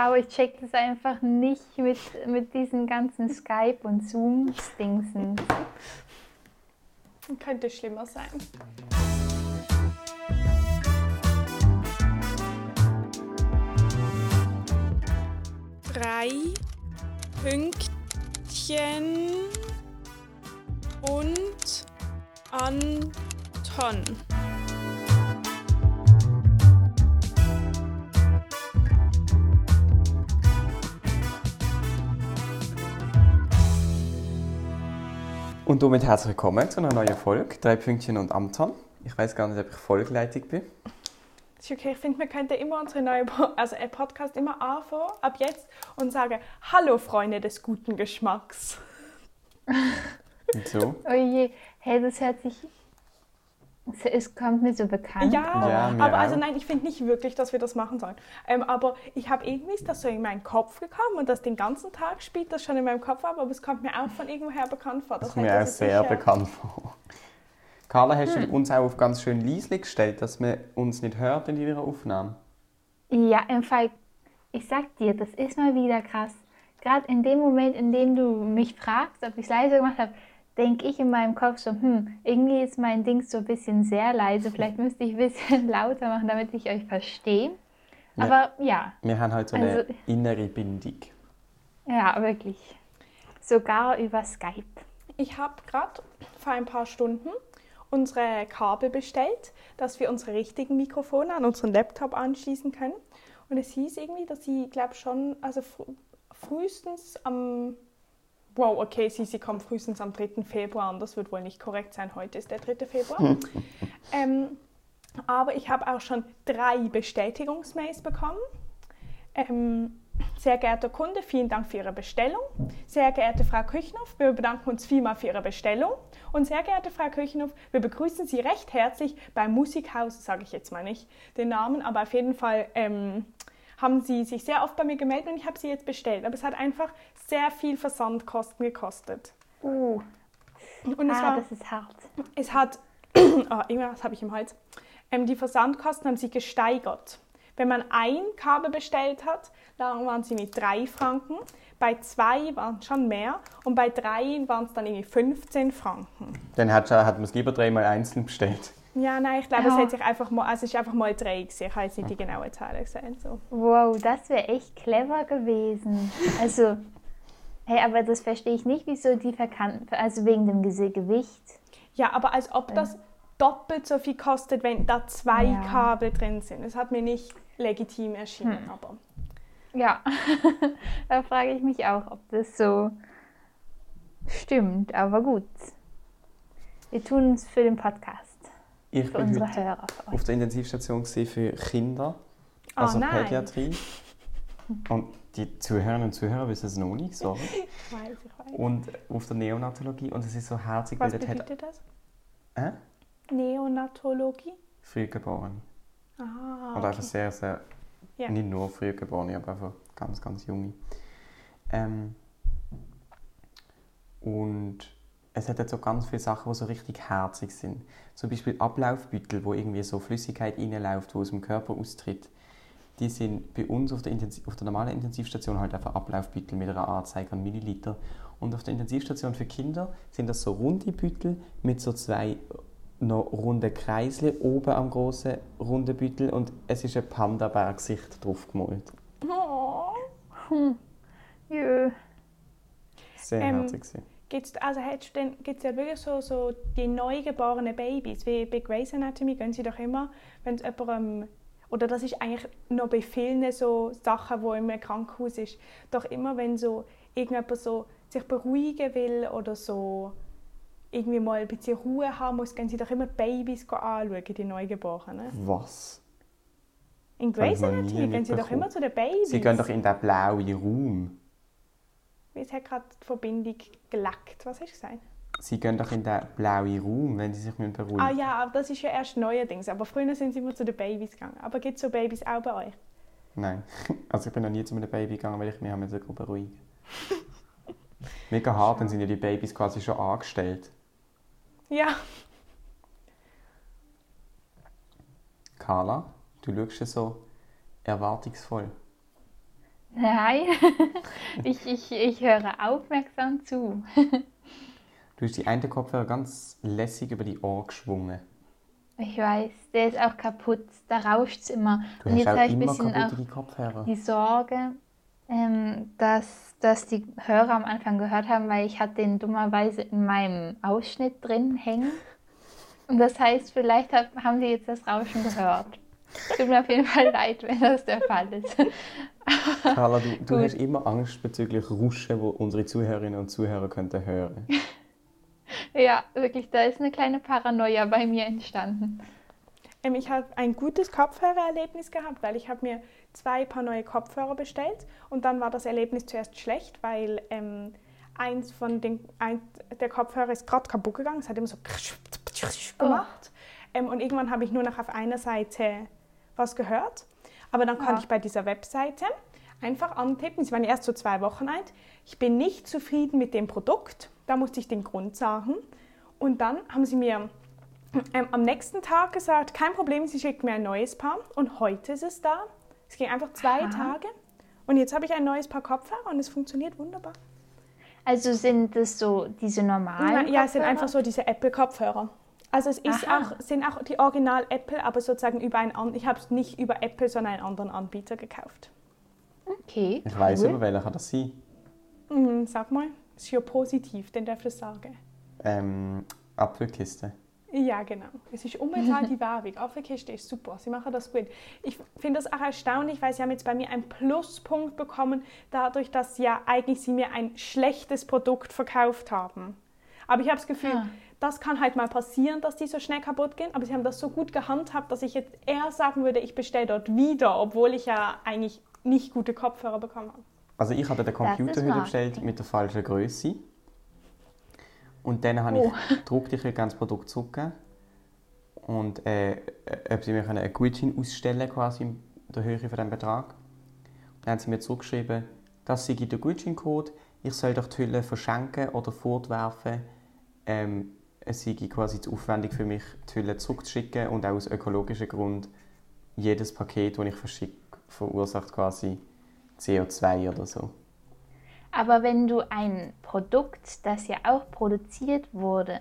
Wow, ich check das einfach nicht mit, mit diesen ganzen Skype und Zoom-Dingsen. Könnte schlimmer sein. Drei Pünktchen und Anton. Und damit herzlich willkommen zu einer neuen Folge, drei Pünktchen und Amton. Ich weiß gar nicht, ob ich Folgeleitung bin. Das ist okay, ich finde, wir könnten immer unsere neue po also einen Podcast immer anfangen, ab jetzt, und sagen, hallo Freunde des guten Geschmacks. Und so. Oh je, hey, das hört sich. Es kommt mir so bekannt Ja, vor. Ja, aber also nein, ich finde nicht wirklich, dass wir das machen sollen. Ähm, aber ich habe irgendwie ist das so in meinen Kopf gekommen und das den ganzen Tag spielt das schon in meinem Kopf ab, aber es kommt mir auch von irgendwoher bekannt vor. Das heißt, kommt mir auch sehr sicher- bekannt vor. Carla, hast Hm. du uns auch auf ganz schön leise gestellt, dass man uns nicht hört in deiner Aufnahme? Ja, im Fall, ich sag dir, das ist mal wieder krass. Gerade in dem Moment, in dem du mich fragst, ob ich es leise gemacht habe, denke ich in meinem Kopf so, hm, irgendwie ist mein Ding so ein bisschen sehr leise. Vielleicht müsste ich ein bisschen lauter machen, damit ich euch verstehe. Ja. Aber ja, Wir haben halt so eine Also- innere Bindung. ja, wirklich. Sogar über Skype. Ich habe gerade vor ein paar Stunden unsere Kabel bestellt, dass wir unsere richtigen Mikrofone an unseren Laptop anschließen können. Und es hieß irgendwie, dass sie, glaube schon, also fr frühestens am Wow, okay, sie, sie kommt frühestens am 3. Februar an. Das wird wohl nicht korrekt sein. Heute ist der 3. Februar. ähm, aber ich habe auch schon drei Bestätigungsmails bekommen. Ähm, sehr geehrter Kunde, vielen Dank für Ihre Bestellung. Sehr geehrte Frau Küchenhoff, wir bedanken uns vielmal für Ihre Bestellung. Und sehr geehrte Frau Küchenhoff, wir begrüßen Sie recht herzlich beim Musikhaus, sage ich jetzt mal nicht den Namen, aber auf jeden Fall ähm, haben Sie sich sehr oft bei mir gemeldet und ich habe sie jetzt bestellt. Aber es hat einfach sehr viel Versandkosten gekostet. Uh, Und es ah, war, das ist hart. es hat, oh, irgendwas habe ich im Hals. Ähm, die Versandkosten haben sich gesteigert. Wenn man ein Kabel bestellt hat, dann waren sie mit 3 Franken. Bei zwei waren es schon mehr und bei drei waren es dann irgendwie 15 Franken. Dann hat, hat man es lieber dreimal einzeln bestellt. Ja, nein, ich glaube, es Ja. hat sich einfach mal, also es ist einfach mal 3 gewesen. Ich habe jetzt nicht die genaue Zahl gesehen. So. Wow, das wäre echt clever gewesen. Also, hey, aber das verstehe ich nicht, wieso die verkannt, also wegen dem Gewicht. Ja, aber als ob das doppelt so viel kostet, wenn da zwei Ja. Kabel drin sind. Das hat mir nicht legitim erschienen, aber Ja, da frage ich mich auch, ob das so stimmt. Aber gut, wir tun es für den Podcast, Ich unsere heute Hörer. Auf der Intensivstation für Kinder, Ah, also nein. Pädiatrie. Und die Zuhörerinnen und Zuhörer wissen es noch nicht, sorry. ich weiß, ich weiß. Und auf der Neonatologie. Und es ist so herzig, weil Was dort hat... bedeutet das? Äh? Neonatologie? Frühgeboren. Ah, Oder einfach sehr, sehr... Ja. Nicht nur Frühgeborene, aber einfach ganz, ganz junge. Ähm, und es hat jetzt so ganz viele Sachen, die so richtig herzig sind. Zum Beispiel Ablaufbüttel, wo irgendwie so Flüssigkeit reinläuft, die aus dem Körper austritt. Die sind bei uns auf der, Intensiv auf der normalen Intensivstation halt einfach Ablaufbüttel mit einer Anzeige an Milliliter. Und auf der Intensivstation für Kinder sind das so runde Büttel mit so zwei noch runde Kreisle oben am großen runden Büttel und es ist ein Panda-Bär-Gesicht drauf gemalt. Oh. Jö. Sehr Ähm, herzig. gewesen. Gibt's, also du denn, gibt's ja wirklich so, so die neugeborenen Babys, wie bei Grey's Anatomy gehen sie doch immer, wenn es jemandem, oder das ist eigentlich noch bei vielen so Sachen, wo im Krankenhaus ist, doch immer wenn so irgendjemand so sich beruhigen will oder so irgendwie mal ein bisschen Ruhe haben muss, gehen sie doch immer die Babys anschauen, die Neugeborenen. Was? In Grey's Anatomy gehen sie doch immer zu den Babys. Sie gehen doch in den blauen Raum. Es hat gerade die Verbindung geleckt. Was hast du gesagt? Sie gehen doch in den blauen Raum, wenn sie sich müssen beruhigen Ah ja, aber das ist ja erst neuerdings. Aber früher sind sie immer zu den Babys gegangen. Aber gibt es so Babys auch bei euch? Nein. Also ich bin noch nie zu einem Baby gegangen, weil ich mich haben müssen beruhigen Mega hart, dann sind ja die Babys quasi schon angestellt. Ja. Carla, du schaust ja so erwartungsvoll. Nein, ich, ich, ich höre aufmerksam zu. Du hast die einen Kopfhörer ganz lässig über die Ohren geschwungen. Ich weiß, der ist auch kaputt. Da rauscht es immer. Du Und hast jetzt auch habe ich ein bisschen auch die Sorge, ähm, dass, dass die Hörer am Anfang gehört haben, weil ich hatte den dummerweise in meinem Ausschnitt drin hängen. Und das heißt, vielleicht haben sie jetzt das Rauschen gehört. Tut mir auf jeden Fall leid, wenn das der Fall ist. Carla, du, du hast immer Angst bezüglich Ruschen, wo unsere Zuhörerinnen und Zuhörer könnten hören. Ja, wirklich, da ist eine kleine Paranoia bei mir entstanden. Ähm, ich habe ein gutes Kopfhörererlebnis gehabt, weil ich habe mir zwei Paar neue Kopfhörer bestellt und dann war das Erlebnis zuerst schlecht, weil ähm, eins von den ein, der Kopfhörer ist gerade kaputt gegangen. Es hat immer so gemacht ähm, und irgendwann habe ich nur noch auf einer Seite was gehört. Aber dann konnte Ja. ich bei dieser Webseite einfach antippen. Sie waren erst so zwei Wochen alt. Ich bin nicht zufrieden mit dem Produkt. Da musste ich den Grund sagen. Und dann haben sie mir ähm, am nächsten Tag gesagt, kein Problem, sie schickt mir ein neues Paar. Und heute ist es da. Es ging einfach zwei Aha. Tage. Und jetzt habe ich ein neues Paar Kopfhörer und es funktioniert wunderbar. Also sind das so diese normalen ja, es sind einfach so diese Apple-Kopfhörer. Also es ist Aha. auch, sind auch die Original Apple, aber sozusagen über einen Ich habe es nicht über Apple, sondern einen anderen Anbieter gekauft. Okay, Ich weiß cool. aber, welcher kann das sein? Mhm, sag mal, ist ja positiv, den darf ich sagen. Ähm, Apfelkiste. Ja, genau. Es ist unbezahlte Werbung. Apfelkiste ist super. Sie machen das gut. Ich finde das auch erstaunlich, weil sie haben jetzt bei mir einen Pluspunkt bekommen, dadurch, dass ja eigentlich sie mir ein schlechtes Produkt verkauft haben. Aber ich habe das Gefühl, Ah. das kann halt mal passieren, dass die so schnell kaputt gehen. Aber sie haben das so gut gehandhabt, dass ich jetzt eher sagen würde, ich bestelle dort wieder, obwohl ich ja eigentlich nicht gute Kopfhörer bekommen habe. Also ich hatte den Computer heute bestellt mit der falschen Größe. Und dann habe Oh. ich gedruckt, ich gerne das Produkt zurückgeben. Und äh, äh, ob sie mir können einen Gutschein ausstellen quasi in der Höhe von diesem Betrag. Und dann haben sie mir zurückgeschrieben, das sei der Gutscheincode, ich soll doch die Hülle verschenken oder fortwerfen. Ähm, es sei quasi zu aufwendig für mich, die Hülle zurückzuschicken und auch aus ökologischen Gründen jedes Paket, das ich verschicke, verursacht quasi CO2 oder so. Aber wenn du ein Produkt, das ja auch produziert wurde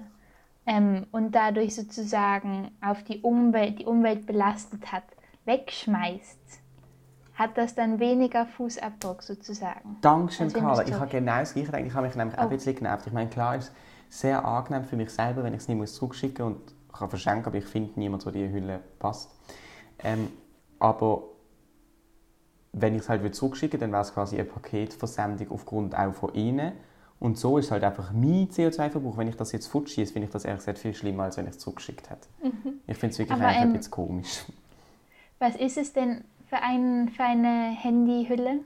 ähm, und dadurch sozusagen auf die Umwelt, die Umwelt belastet hat, wegschmeißt, hat das dann weniger Fußabdruck sozusagen. Dankeschön, Als wenn Carla. Ich habe genau das Gleiche gedacht. Ich habe mich nämlich auch ein Oh. bisschen genervt. Ich meine, klar ist sehr angenehm für mich selber, wenn ich es nicht muss zurückschicken und kann verschenken, aber ich finde niemand, der die Hülle passt. Ähm, aber wenn ich es halt zurückschicken dann wäre es quasi eine Paketversendung aufgrund auch von Ihnen. Und so ist halt einfach mein CO2-Verbrauch. Wenn ich das jetzt futschieße, finde ich das ehrlich gesagt viel schlimmer, als wenn ich es zurückgeschickt hätte. Ich finde es wirklich Mhm. Aber, einfach ein ähm, bisschen komisch. Was ist es denn für, ein, für eine Handyhülle?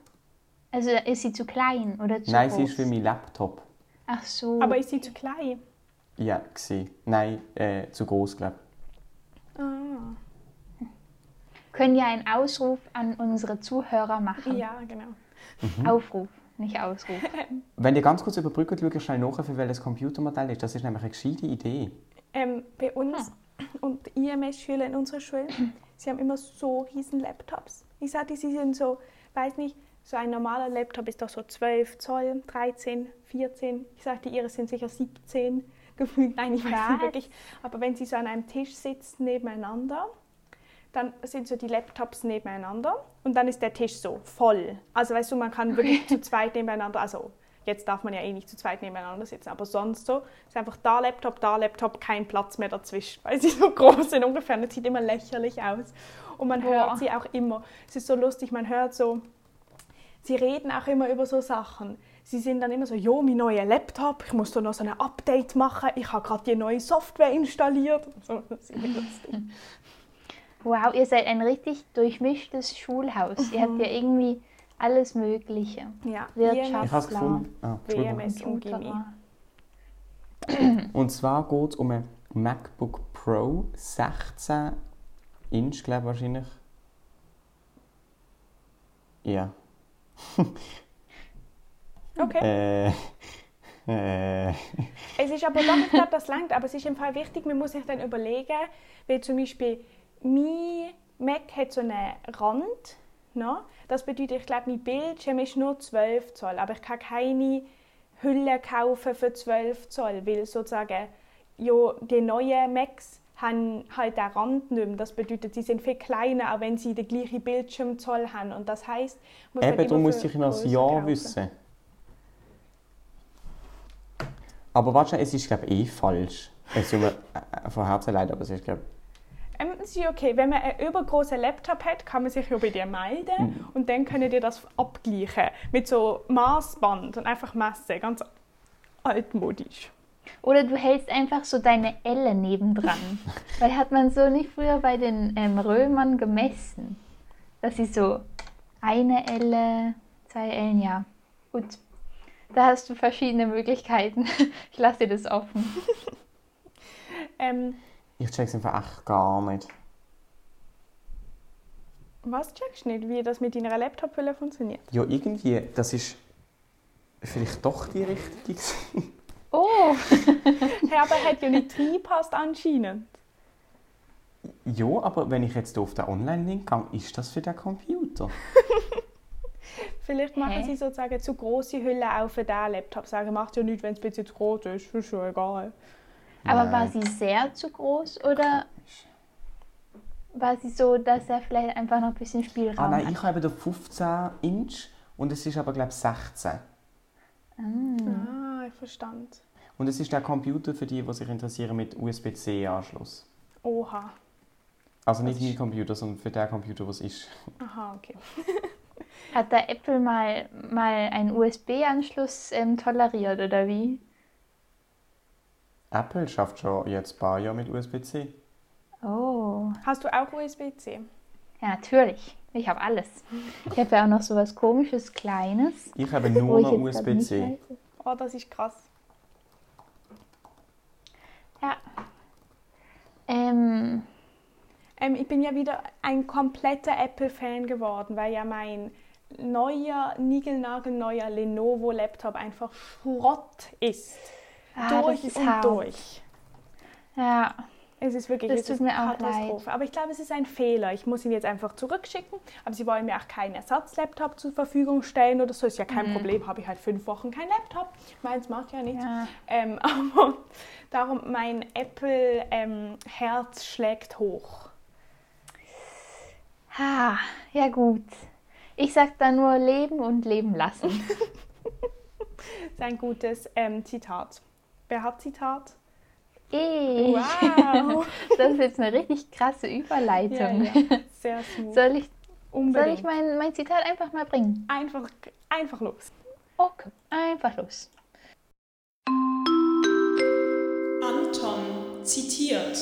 Also ist sie zu klein oder zu Nein, groß? sie ist für meinen Laptop. Ach so. Aber ist sie zu klein? Ja, gewesen. Nein, äh, zu groß, glaube ich. Ah. können ja einen Ausruf an unsere Zuhörer machen. Ja, genau. Mhm. Aufruf, nicht Ausruf. Wenn ihr ganz kurz überbrückt, schaut schnell nach, für welches Computermodell ist. Das ist nämlich eine gescheite Idee. Ähm, bei uns und IMS-Schüler in unserer Schule, sie haben immer so riesen Laptops. Ich sagte, sie sind so, weiß nicht, so ein normaler Laptop ist doch so 12 Zoll, 13, 14. Ich sagte, ihre sind sicher 17 gefühlt. Nein, ich weiß Was? nicht wirklich. Aber wenn sie so an einem Tisch sitzen nebeneinander, dann sind so die Laptops nebeneinander und dann ist der Tisch so voll. Also weißt du, man kann wirklich zu zweit nebeneinander, also jetzt darf man ja eh nicht zu zweit nebeneinander sitzen, aber sonst so ist einfach da Laptop, da Laptop, kein Platz mehr dazwischen, weil sie so groß sind ungefähr. Das sieht immer lächerlich aus. Und man Boah. hört sie auch immer. Es ist so lustig, man hört so, sie reden auch immer über so Sachen. Sie sind dann immer so, jo, mein neuer Laptop, ich muss da noch so ein Update machen, ich habe gerade die neue Software installiert. So, das ist lustig. Wow, ihr seid ein richtig durchmischtes Schulhaus. Ihr habt ja irgendwie alles Mögliche. Ja, Wirtschaft. Ich habe es Klar. gefunden. Ah. WMS und Gimmi. Computer. Und zwar geht es um ein MacBook Pro 16 Inch, glaube ich wahrscheinlich. Ja. Okay. Äh, äh, Es ist aber doch, ich glaube, das langt, aber es ist im Fall wichtig, man muss sich dann überlegen, weil zum Beispiel mein Mac hat so einen Rand No? Das bedeutet, ich glaube, mein Bildschirm ist nur 12 Zoll, aber ich kann keine Hülle kaufen für 12 Zoll, weil sozusagen ja, die neuen Macs haben halt den Rand nicht mehr. Das bedeutet, sie sind viel kleiner, auch wenn sie den gleichen Bildschirmzoll haben. Und das heisst, muss Eben, darum muss ich noch das Ja wissen. Aber warte, es ist glaube ich eh falsch. Es tut mir äh, von Herzen leid, aber es ist glaube ähm, es ist okay. Wenn man einen übergroßen Laptop hat, kann man sich ja bei dir melden mhm. und dann können die das abgleichen mit so Maßband und einfach messen, ganz altmodisch. Oder du hältst einfach so deine Elle nebendran. Weil hat man so nicht früher bei den ähm, Römern gemessen. Dass sie so eine Elle, zwei Ellen, ja. Gut. Da hast du verschiedene Möglichkeiten. Ich lasse dir das offen. ähm, ich check's einfach echt gar nicht. Was checkst du nicht? Wie das mit deiner Laptop-Hülle funktioniert? Ja, irgendwie, das ist vielleicht doch die richtige. Oh! er hat ja nicht reingepasst anscheinend. Ja, aber wenn ich jetzt auf den Online-Link gehe, ist das für den Computer? Vielleicht machen Hä? sie sozusagen zu große Hülle auch für diesen Laptop. Sagen, macht ja nichts, wenn es ein bisschen zu groß ist, ist schon egal. Aber Nein. war sie sehr zu groß oder war sie so, dass er vielleicht einfach noch ein bisschen Spielraum hat? Ah nein, hat? ich habe da 15 Inch und es ist aber glaube ich 16. Ah. Ah, ich verstand. Und es ist der Computer für die, die sich interessieren mit USB-C-Anschluss. Oha. Also nicht mein Computer, sondern für den Computer, was ist. Aha, okay. Hat der Apple mal, mal einen USB-Anschluss ähm, toleriert oder wie? Apple schafft schon jetzt ein paar Jahre mit USB-C. Oh. Hast du auch USB-C? Ja, natürlich. Ich habe alles. Ich habe ja auch noch so was komisches, Kleines. Ich habe nur noch USB-C. Oh, das ist krass. Ja. Ähm. Ähm, ich bin ja wieder ein kompletter Apple-Fan geworden, weil ja mein neuer, niegelnagelneuer Lenovo-Laptop einfach Schrott ist. Ah, durch ist und hart. durch. Ja. Es ist wirklich das tut mir auch Katastrophe. Leid. Aber ich glaube, es ist ein Fehler. Ich muss ihn jetzt einfach zurückschicken. Aber sie wollen mir auch keinen Ersatzlaptop zur Verfügung stellen oder so. Ist ja kein mhm. Problem. Habe ich halt fünf Wochen kein Laptop. Meins macht ja nichts. Ja. Ähm, aber darum, mein Apple-Herz ähm, schlägt hoch. Ha, ja gut. Ich sag da nur leben und leben lassen. das ist ein gutes ähm, Zitat. Wer hat Zitat? Ich. Wow. Das ist jetzt eine richtig krasse Überleitung. Ja, ja. Sehr smooth. Soll ich, soll ich mein, mein Zitat einfach mal bringen? Einfach, einfach los. Okay, einfach los. Anton zitiert.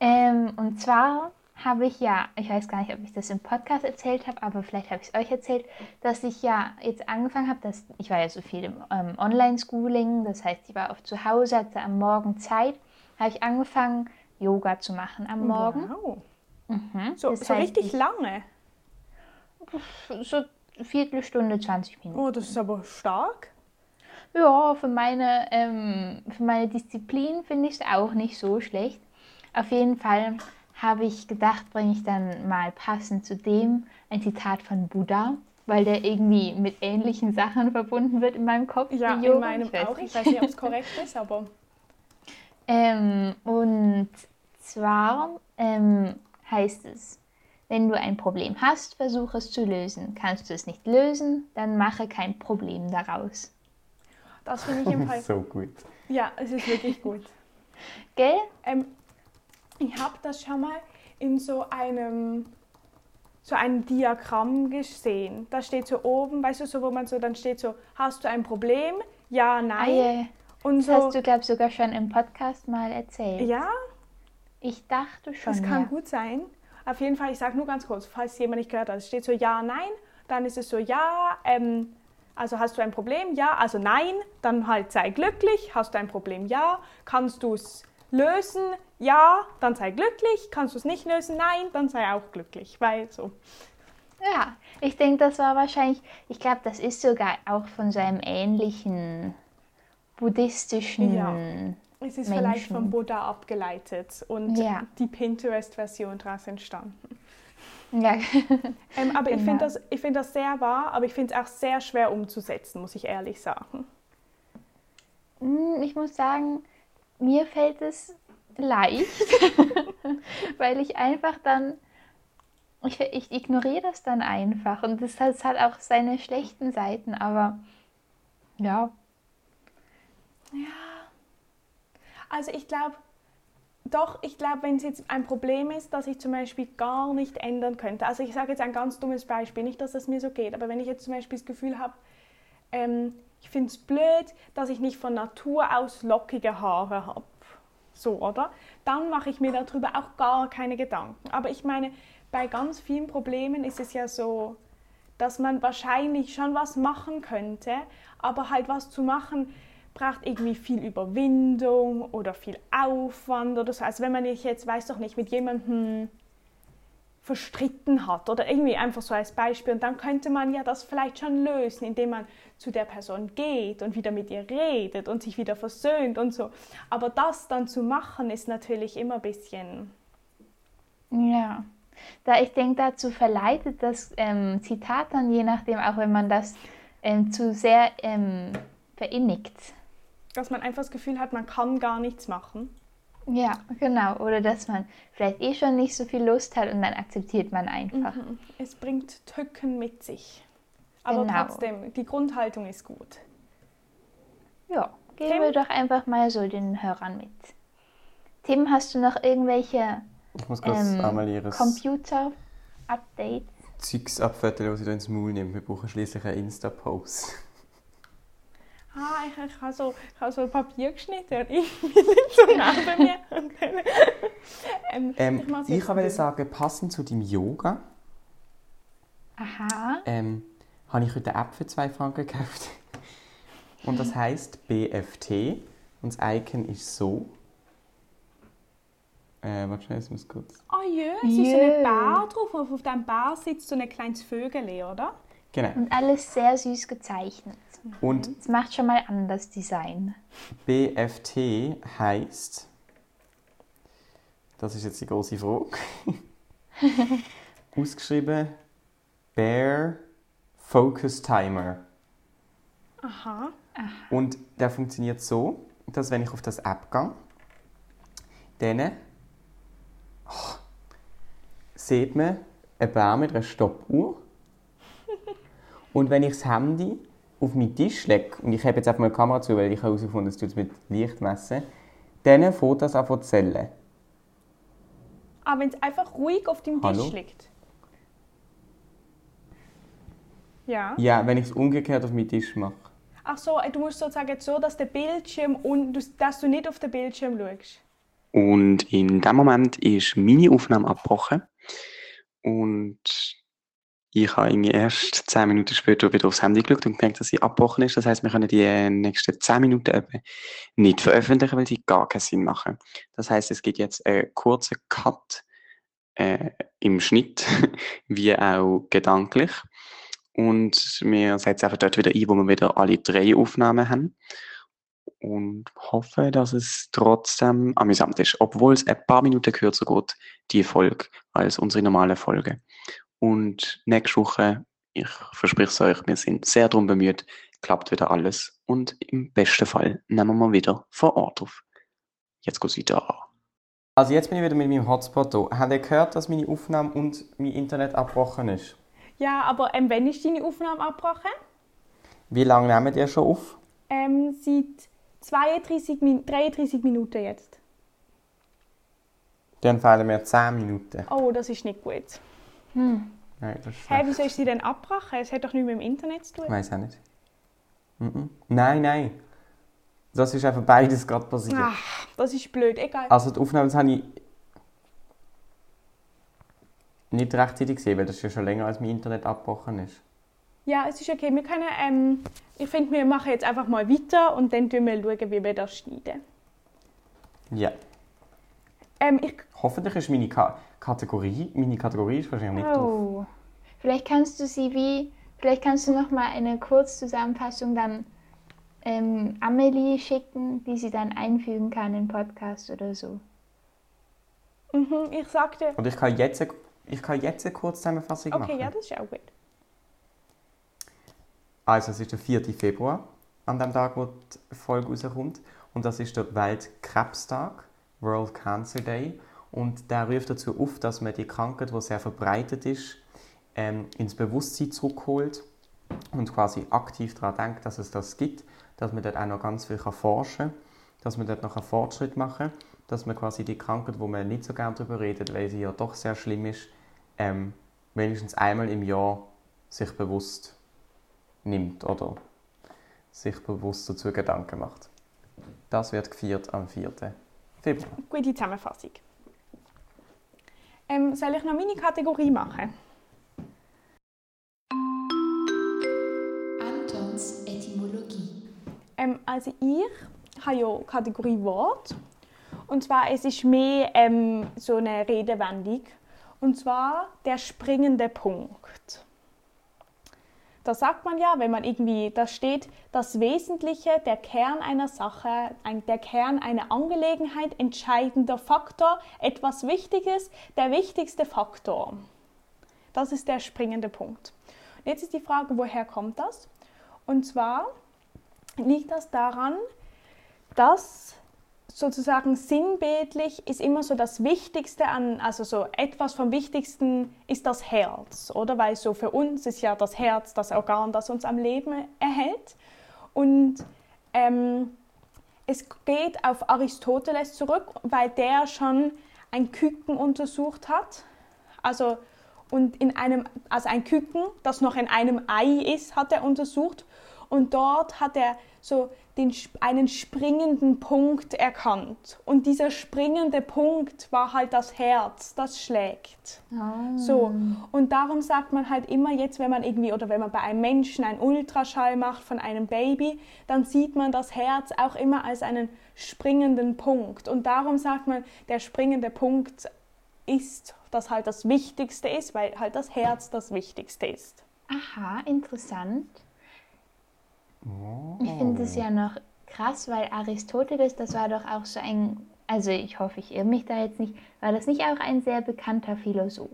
Ähm, und zwar habe ich ja, ich weiß gar nicht, ob ich das im Podcast erzählt habe, aber vielleicht habe ich es euch erzählt, dass ich ja jetzt angefangen habe, dass ich war ja so viel im ähm, Online-Schooling, das heißt, ich war oft zu Hause, hatte am Morgen Zeit, habe ich angefangen, Yoga zu machen am Morgen. Wow. Mhm. So, so richtig lange? So Viertelstunde, 20 Minuten. Oh, das ist aber stark. Ja, für meine, ähm, für meine Disziplin finde ich es auch nicht so schlecht. Auf jeden Fall habe ich gedacht, bringe ich dann mal passend zu dem ein Zitat von Buddha, weil der irgendwie mit ähnlichen Sachen verbunden wird in meinem Kopf. Ja, in meinem ich auch. Ich weiß nicht, ob es korrekt ist, aber. Ähm, und zwar ähm, heißt es, wenn du ein Problem hast, versuche es zu lösen. Kannst du es nicht lösen, dann mache kein Problem daraus. Das finde ich im Fall. so gut. Ja, es ist wirklich gut. Gell? Ähm, ich habe das schon mal in so einem so ein Diagramm gesehen. Da steht so oben, weißt du, so wo man so dann steht so, hast du ein Problem? Ja, nein. Ah, yeah. Und das so, hast du glaube ich sogar schon im Podcast mal erzählt. Ja. Ich dachte schon. Das kann ja. gut sein. Auf jeden Fall, ich sage nur ganz kurz, falls jemand nicht gehört hat, es steht so ja, nein, dann ist es so ja, ähm, also hast du ein Problem? Ja, also nein, dann halt sei glücklich. Hast du ein Problem? Ja, kannst du es lösen? Ja, dann sei glücklich. Kannst du es nicht lösen? Nein, dann sei auch glücklich. Weil so. Ja, ich denke, das war wahrscheinlich, ich glaube, das ist sogar auch von so einem ähnlichen buddhistischen. Ja. Es ist Menschen. vielleicht von Buddha abgeleitet und ja. die Pinterest-Version daraus entstanden. Ja. Ähm, aber ich Genau. finde das, ich find das sehr wahr, aber ich finde es auch sehr schwer umzusetzen, muss ich ehrlich sagen. Hm, Ich muss sagen, mir fällt es leicht, weil ich einfach dann, ich, ich ignoriere das dann einfach und das hat, es hat auch seine schlechten Seiten, aber ja, Also ich glaube, doch, ich glaube, wenn es jetzt ein Problem ist, dass ich zum Beispiel gar nicht ändern könnte. Also ich sage jetzt ein ganz dummes Beispiel, nicht, dass das mir so geht, aber wenn ich jetzt zum Beispiel das Gefühl habe, ähm, ich finde es blöd, dass ich nicht von Natur aus lockige Haare habe. So, oder? Dann mache ich mir darüber auch gar keine Gedanken. Aber ich meine, bei ganz vielen Problemen ist es ja so, dass man wahrscheinlich schon was machen könnte, aber halt was zu machen braucht irgendwie viel Überwindung oder viel Aufwand oder so. Also wenn man jetzt, weiß doch nicht, mit jemandem verstritten hat oder irgendwie einfach so als Beispiel und dann könnte man ja das vielleicht schon lösen, indem man zu der Person geht und wieder mit ihr redet und sich wieder versöhnt und so. Aber das dann zu machen ist natürlich immer ein bisschen ja. Da ich denke, dazu verleitet das ähm, Zitat dann, je nachdem, auch wenn man das ähm, zu sehr ähm, verinnigt. dass man einfach das Gefühl hat, man kann gar nichts machen. Ja, genau. Oder dass man vielleicht eh schon nicht so viel Lust hat und dann akzeptiert man einfach. Mhm. Es bringt Tücken mit sich. Aber Genau. trotzdem, die Grundhaltung ist gut. Ja, geben Tim? wir doch einfach mal so den Hörern mit. Tim, hast du noch irgendwelche Ich muss kurz ähm, einmal ihres Computer-Updates? Zeugs abfetteln, was ich da ins Maul nehme. Wir brauchen schließlich einen Insta-Post. Ah, ich, ich habe so, ich habe so Papier geschnitten und irgendwie liegt so neben mir. Und dann, ähm, Ähm, ich wollte dünn. sagen, passend zu deinem Yoga, Aha. ähm, habe ich heute eine App für 2 Franken gekauft. Und das heißt BFT. Und das Icon ist so. Äh, warte schnell, ich muss kurz. Ah ja, es ist so ein Bär drauf und auf diesem Bär sitzt so ein kleines Vögel, oder? Genau. Und alles sehr süß gezeichnet. Und Das macht schon mal an, das Design. BFT heißt. Das ist jetzt die große Frage. Ausgeschrieben Bear Focus Timer. Aha. Und der funktioniert so, dass wenn ich auf das App gehe, dann oh, sieht man einen Bär mit einer Stoppuhr. Und wenn ich das Handy auf meinen Tisch lege, und ich habe jetzt einfach mal die Kamera zu, weil ich habe herausgefunden, es tut es mit Licht messen, dann fängt das an zu zählen. Aber wenn es einfach ruhig auf dem Hallo? Tisch liegt. Ja. Ja, wenn ich es umgekehrt auf meinen Tisch mache. Ach so, du musst sozusagen jetzt so, dass der Bildschirm und du- dass du nicht auf den Bildschirm schaust. Und in dem Moment ist meine Aufnahme abgebrochen. Und ich habe irgendwie erst zehn Minuten später wieder aufs Handy geschaut und gemerkt, dass sie abgebrochen ist. Das heißt, wir können die äh, nächsten zehn Minuten etwa nicht veröffentlichen, weil sie gar keinen Sinn machen. Das heißt, es gibt jetzt einen kurzen Cut äh, im Schnitt, wie auch gedanklich. Und wir setzen einfach dort wieder ein, wo wir wieder alle drei Aufnahmen haben und hoffe, dass es trotzdem amüsant ist, obwohl es ein paar Minuten kürzer geht, die Folge, als unsere normale Folge. Und nächste Woche, ich verspreche es euch, wir sind sehr darum bemüht, klappt wieder alles und im besten Fall nehmen wir wieder vor Ort auf. Jetzt geht's weiter. Also jetzt bin ich wieder mit meinem Hotspot da. Habt ihr gehört, dass meine Aufnahme und mein Internet abgebrochen ist? Ja, aber ähm, wenn ist deine Aufnahme abgebrochen? Wie lange nehmt ihr schon auf? Ähm, seit 32 Min 33 Minuten jetzt. Dann fehlen mir 10 Minuten. Oh, das ist nicht gut. Hm. Nein, das ist Hä, schlecht. wieso ist sie denn abgebrochen? Es hat doch nichts mit dem Internet zu Ich tun. weiß auch nicht. Mhm. Nein, nein. Das ist einfach beides gerade passiert. Ach, das ist blöd. Egal. Also die Aufnahme das habe ich nicht rechtzeitig gesehen, weil das ist ja schon länger als mein Internet abgebrochen ist. Ja, es ist okay. Wir können, ähm, ich finde, wir machen jetzt einfach mal weiter und dann schauen wir, schauen, wie wir das schneiden. Ja. Ähm, ich, Hoffentlich ist meine Ka Kategorie, meine Kategorie ist wahrscheinlich nicht drauf. Oh. Vielleicht kannst du sie wie, vielleicht kannst du noch mal eine Kurzzusammenfassung dann ähm, Amelie schicken, die sie dann einfügen kann in Podcast oder so. mhm, ich sagte, Und ich kann jetzt Ich kann jetzt eine Kurzzusammenfassung Okay, machen. ja, das ist auch gut. Also es ist der 4. Februar, an dem Tag, wo die Folge rauskommt. Und das ist der Weltkrebstag, World Cancer Day. Und der ruft dazu auf, dass man die Krankheit, die sehr verbreitet ist, ähm, ins Bewusstsein zurückholt und quasi aktiv daran denkt, dass es das gibt, dass man dort auch noch ganz viel forschen kann, dass man dort noch einen Fortschritt machen kann, dass man quasi die Krankheit, wo man nicht so gerne darüber redet, weil sie ja doch sehr schlimm ist, ähm, wenigstens einmal im Jahr sich bewusst nimmt oder sich bewusst dazu Gedanken macht. Das wird gefeiert am 4. Februar. Gute Zusammenfassung. Ähm, soll ich noch meine Kategorie machen? Antons Etymologie. Ähm, also ich habe ja Kategorie Wort. Und zwar es ist mehr ähm, so eine Redewendung. Und zwar der springende Punkt. Da sagt man ja, wenn man irgendwie, da steht das Wesentliche, der Kern einer Sache, ein, der Kern einer Angelegenheit, entscheidender Faktor, etwas Wichtiges, der wichtigste Faktor. Das ist der springende Punkt. Und jetzt ist die Frage, woher kommt das? Und zwar liegt das daran, dass sozusagen sinnbildlich ist immer so das Wichtigste an, also so etwas vom Wichtigsten ist das Herz, oder? Weil so für uns ist ja das Herz das Organ, das uns am Leben erhält. Und ähm, es geht auf Aristoteles zurück, weil der schon ein Küken untersucht hat. Also und in einem, also ein Küken, das noch in einem Ei ist, hat er untersucht. Und dort hat er so den, einen springenden Punkt erkannt. Und dieser springende Punkt war halt das Herz, das schlägt. So. Und darum sagt man halt immer jetzt, wenn man irgendwie, oder wenn man bei einem Menschen einen Ultraschall macht von einem Baby, dann sieht man das Herz auch immer als einen springenden Punkt. Und darum sagt man, der springende Punkt ist, dass halt das Wichtigste ist, weil halt das Herz das Wichtigste ist. Aha, interessant. Ich finde es ja noch krass, weil Aristoteles, das war doch auch so ein, also ich hoffe, ich irre mich da jetzt nicht, war das nicht auch ein sehr bekannter Philosoph?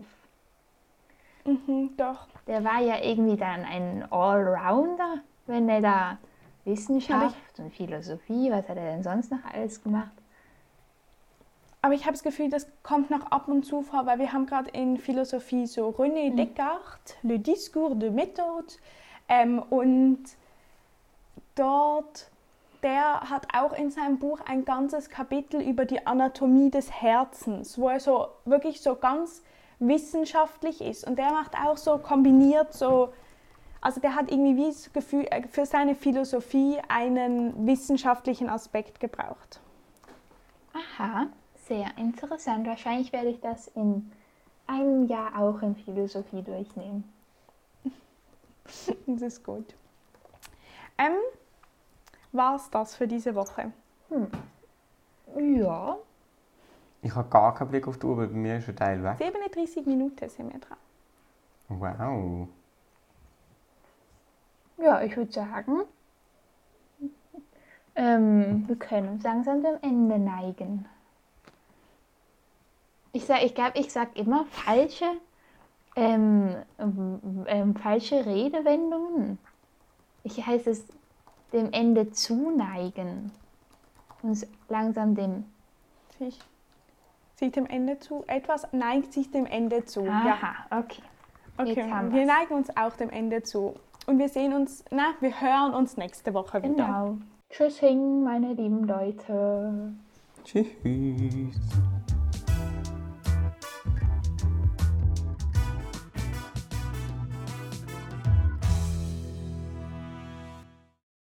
Mhm, doch. Der war ja irgendwie dann ein Allrounder, wenn er da Wissenschaft und Philosophie, was hat er denn sonst noch alles gemacht? Aber ich habe das Gefühl, das kommt noch ab und zu vor, weil wir haben gerade in Philosophie so René Descartes, Le Discours de Méthode ähm, und dort, der hat auch in seinem Buch ein ganzes Kapitel über die Anatomie des Herzens, wo er so wirklich so ganz wissenschaftlich ist und der macht auch so kombiniert so also der hat irgendwie wie das Gefühl, äh, für seine Philosophie einen wissenschaftlichen Aspekt gebraucht. Aha, sehr interessant. Wahrscheinlich werde ich das in einem Jahr auch in Philosophie durchnehmen. Das ist gut. Ähm, war es das für diese Woche? Ja, Ich habe gar keinen Blick auf die Uhr, weil bei mir ist ein Teil weg. 37 Minuten sind wir dran. Wow. ja, ich würde sagen, ähm, wir können uns langsam dem Ende neigen. Ich sag, ich glaube, ich sag immer falsche, ähm, ähm, falsche Redewendungen. Ich heiße es dem Ende zuneigen. Uns langsam dem. Sich, sich dem Ende zu. Etwas neigt sich dem Ende zu. Ja. Aha, okay. Okay, Jetzt haben wir neigen uns auch dem Ende zu. Und wir sehen uns, na, wir hören uns nächste Woche wieder. Genau. Tschüssing, meine lieben Leute. Tschüss.